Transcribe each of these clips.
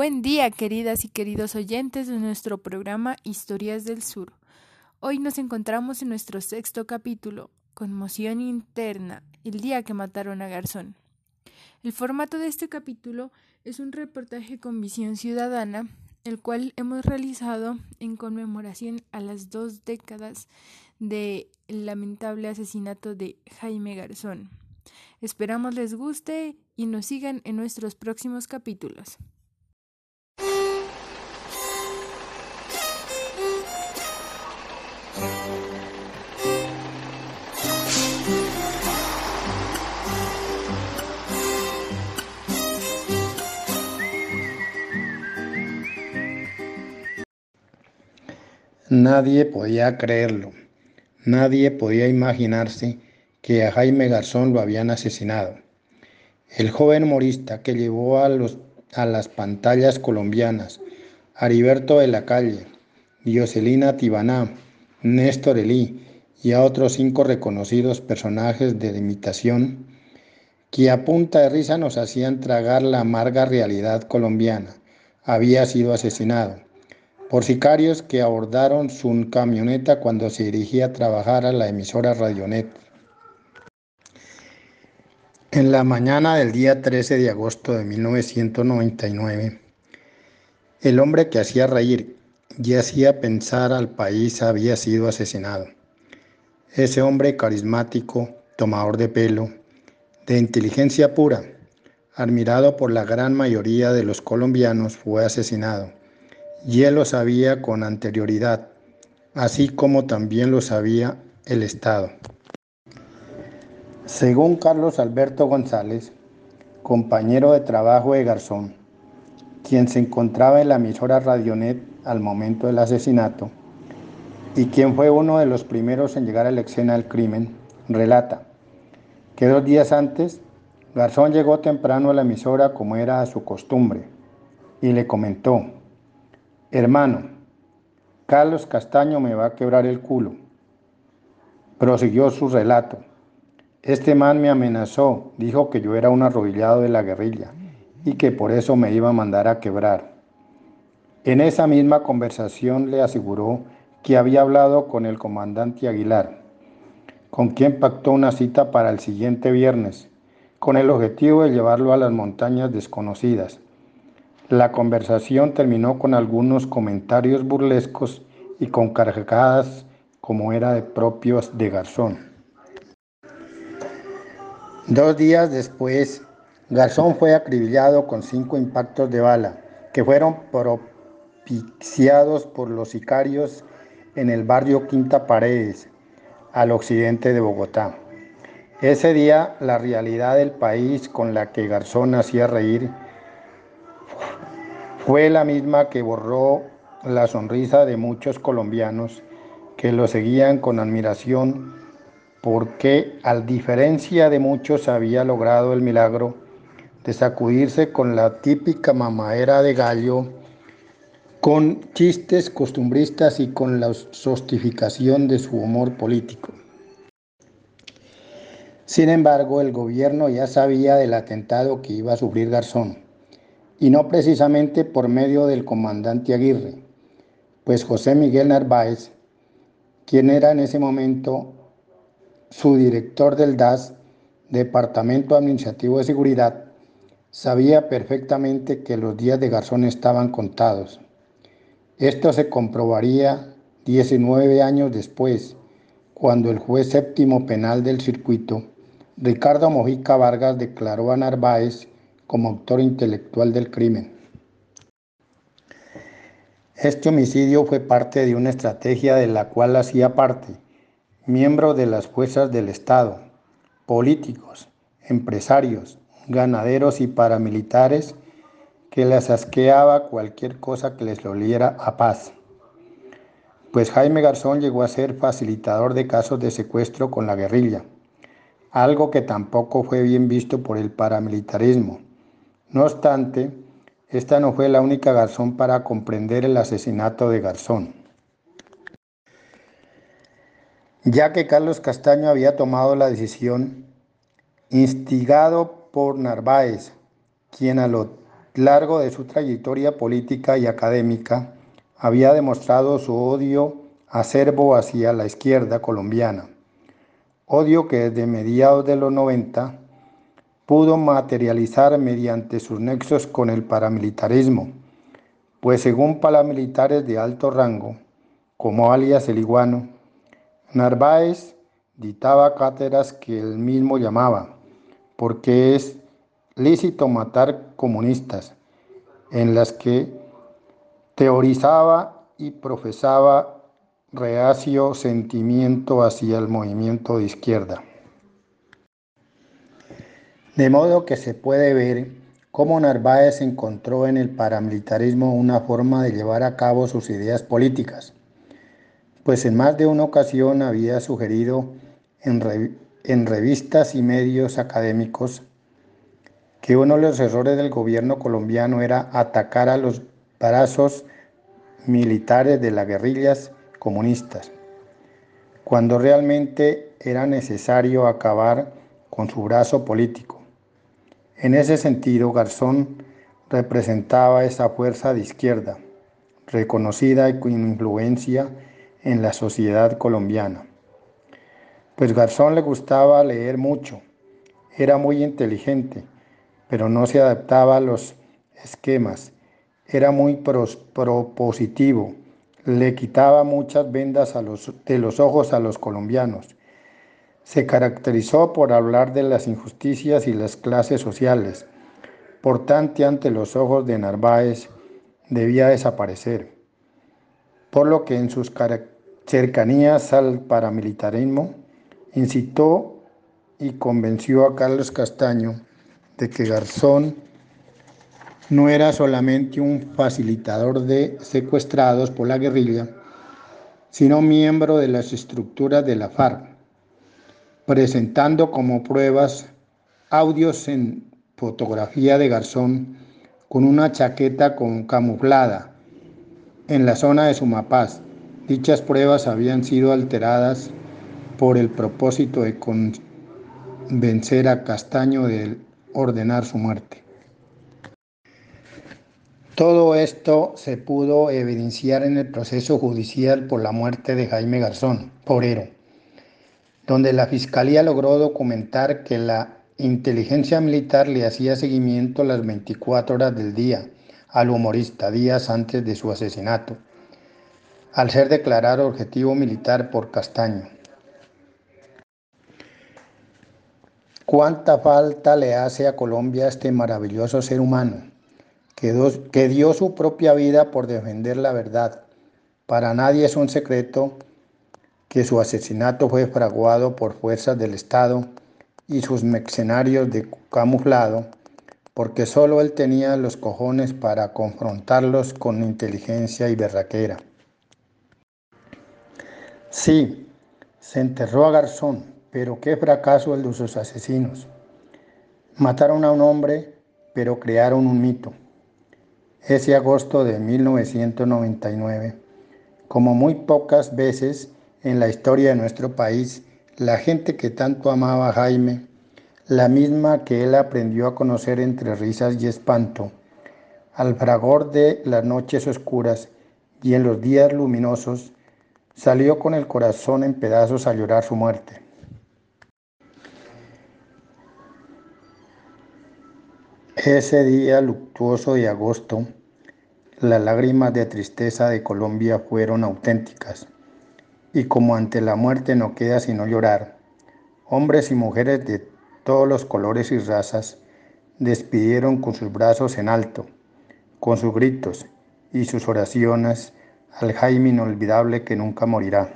Buen día, queridas y queridos oyentes de nuestro programa Historias del Sur. Hoy nos encontramos en nuestro sexto capítulo, Conmoción Interna, el día que mataron a Garzón. El formato de este capítulo es un reportaje con visión ciudadana, el cual hemos realizado en conmemoración a las dos décadas del lamentable asesinato de Jaime Garzón. Esperamos les guste y nos sigan en nuestros próximos capítulos. Nadie podía creerlo, nadie podía imaginarse que a Jaime Garzón lo habían asesinado. El joven humorista que llevó a, los, a las pantallas colombianas Heriberto de la Calle, Dioselina Tibaná, Néstor Elí y a otros cinco reconocidos personajes de imitación que a punta de risa nos hacían tragar la amarga realidad colombiana, había sido asesinado por sicarios que abordaron su camioneta cuando se dirigía a trabajar a la emisora Radionet. En la mañana del día 13 de agosto de 1999, el hombre que hacía reír y hacía pensar al país había sido asesinado. Ese hombre carismático, tomador de pelo, de inteligencia pura, admirado por la gran mayoría de los colombianos, fue asesinado y él lo sabía con anterioridad, así como también lo sabía el Estado. Según Carlos Alberto González, compañero de trabajo de Garzón, quien se encontraba en la emisora Radionet al momento del asesinato, y quien fue uno de los primeros en llegar a la escena del crimen, relata que dos días antes, Garzón llegó temprano a la emisora como era su costumbre, y le comentó, Hermano, Carlos Castaño me va a quebrar el culo. Prosiguió su relato. Este man me amenazó, dijo que yo era un arrodillado de la guerrilla y que por eso me iba a mandar a quebrar. En esa misma conversación le aseguró que había hablado con el comandante Aguilar, con quien pactó una cita para el siguiente viernes, con el objetivo de llevarlo a las montañas desconocidas la conversación terminó con algunos comentarios burlescos y con cargadas como era de propios de Garzón. Dos días después, Garzón fue acribillado con cinco impactos de bala que fueron propiciados por los sicarios en el barrio Quinta Paredes, al occidente de Bogotá. Ese día, la realidad del país con la que Garzón hacía reír fue la misma que borró la sonrisa de muchos colombianos que lo seguían con admiración porque, al diferencia de muchos, había logrado el milagro de sacudirse con la típica mamadera de gallo, con chistes costumbristas y con la sostificación de su humor político. Sin embargo, el gobierno ya sabía del atentado que iba a sufrir Garzón y no precisamente por medio del comandante Aguirre, pues José Miguel Narváez, quien era en ese momento su director del DAS, Departamento Administrativo de Seguridad, sabía perfectamente que los días de Garzón estaban contados. Esto se comprobaría 19 años después, cuando el juez séptimo penal del circuito, Ricardo Mojica Vargas, declaró a Narváez como autor intelectual del crimen. Este homicidio fue parte de una estrategia de la cual hacía parte, miembros de las fuerzas del Estado, políticos, empresarios, ganaderos y paramilitares que les asqueaba cualquier cosa que les oliera a paz. Pues Jaime Garzón llegó a ser facilitador de casos de secuestro con la guerrilla, algo que tampoco fue bien visto por el paramilitarismo no obstante, esta no fue la única Garzón para comprender el asesinato de Garzón. Ya que Carlos Castaño había tomado la decisión, instigado por Narváez, quien a lo largo de su trayectoria política y académica, había demostrado su odio acerbo hacia la izquierda colombiana, odio que desde mediados de los 90 pudo materializar mediante sus nexos con el paramilitarismo, pues según paramilitares de alto rango, como alias el iguano, Narváez dictaba cátedras que él mismo llamaba, porque es lícito matar comunistas, en las que teorizaba y profesaba reacio sentimiento hacia el movimiento de izquierda. De modo que se puede ver cómo Narváez encontró en el paramilitarismo una forma de llevar a cabo sus ideas políticas, pues en más de una ocasión había sugerido en, revistas y medios académicos que uno de los errores del gobierno colombiano era atacar a los brazos militares de las guerrillas comunistas, cuando realmente era necesario acabar con su brazo político. En ese sentido, Garzón representaba esa fuerza de izquierda, reconocida y con influencia en la sociedad colombiana. Pues Garzón le gustaba leer mucho, era muy inteligente, pero no se adaptaba a los esquemas, era muy propositivo, le quitaba muchas vendas de los ojos a los colombianos. Se caracterizó por hablar de las injusticias y las clases sociales. Por tanto, ante los ojos de Narváez debía desaparecer. Por lo que en sus cercanías al paramilitarismo incitó y convenció a Carlos Castaño de que Garzón no era solamente un facilitador de secuestrados por la guerrilla, sino miembro de las estructuras de la FARC, presentando como pruebas audios en fotografía de Garzón con una chaqueta con camuflada en la zona de Sumapaz. Dichas pruebas habían sido alteradas por el propósito de convencer a Castaño de ordenar su muerte. Todo esto se pudo evidenciar en el proceso judicial por la muerte de Jaime Garzón, porero, donde la Fiscalía logró documentar que la inteligencia militar le hacía seguimiento las 24 horas del día al humorista días antes de su asesinato, al ser declarado objetivo militar por Castaño. ¿Cuánta falta le hace a Colombia este maravilloso ser humano? que, dio su propia vida por defender la verdad. Para nadie es un secreto que su asesinato fue fraguado por fuerzas del Estado y sus mercenarios de camuflado, porque solo él tenía los cojones para confrontarlos con inteligencia y berraquera. Sí, se enterró a Garzón, pero qué fracaso el de sus asesinos. Mataron a un hombre, pero crearon un mito ese agosto de 1999. Como muy pocas veces en la historia de nuestro país, la gente que tanto amaba a Jaime, la misma que él aprendió a conocer entre risas y espanto, al fragor de las noches oscuras y en los días luminosos, salió con el corazón en pedazos a llorar su muerte. Ese día luctuoso de agosto, las lágrimas de tristeza de Colombia fueron auténticas, y como ante la muerte no queda sino llorar, hombres y mujeres de todos los colores y razas despidieron con sus brazos en alto, con sus gritos y sus oraciones al Jaime inolvidable que nunca morirá.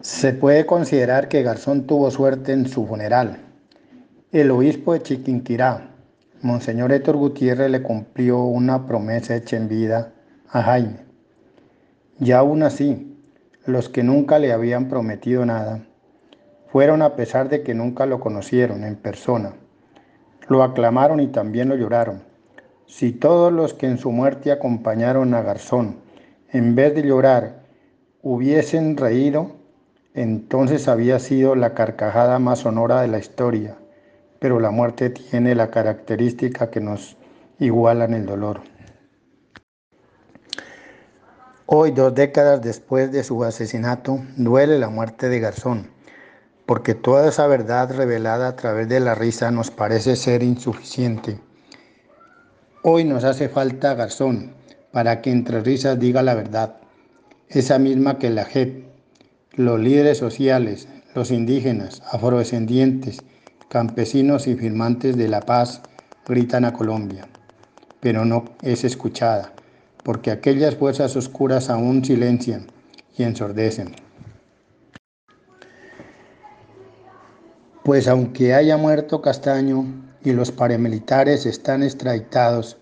Se puede considerar que Garzón tuvo suerte en su funeral el obispo de Chiquinquirá, Monseñor Héctor Gutiérrez, le cumplió una promesa hecha en vida a Jaime. Y aún así, los que nunca le habían prometido nada, fueron a pesar de que nunca lo conocieron en persona. Lo aclamaron y también lo lloraron. Si todos los que en su muerte acompañaron a Garzón, en vez de llorar, hubiesen reído, entonces había sido la carcajada más sonora de la historia pero la muerte tiene la característica que nos iguala en el dolor. Hoy, dos décadas después de su asesinato, duele la muerte de Garzón, porque toda esa verdad revelada a través de la risa nos parece ser insuficiente. Hoy nos hace falta Garzón para que entre risas diga la verdad, esa misma que la JEP, los líderes sociales, los indígenas, afrodescendientes, campesinos y firmantes de la paz gritan a Colombia, pero no es escuchada, porque aquellas fuerzas oscuras aún silencian y ensordecen. Pues aunque haya muerto Castaño y los paramilitares están extraditados,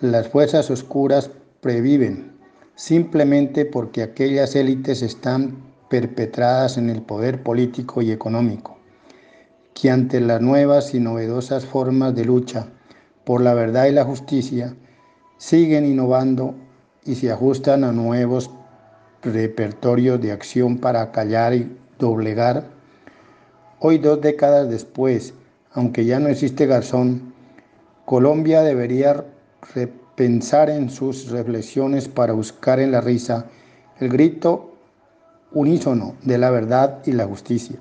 las fuerzas oscuras previven simplemente porque aquellas élites están perpetradas en el poder político y económico que ante las nuevas y novedosas formas de lucha por la verdad y la justicia siguen innovando y se ajustan a nuevos repertorios de acción para callar y doblegar. Hoy, dos décadas después, aunque ya no existe Garzón, Colombia debería repensar en sus reflexiones para buscar en la risa el grito unísono de la verdad y la justicia.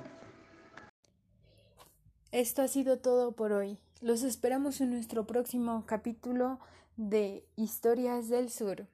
Esto ha sido todo por hoy. Los esperamos en nuestro próximo capítulo de Historias del Sur.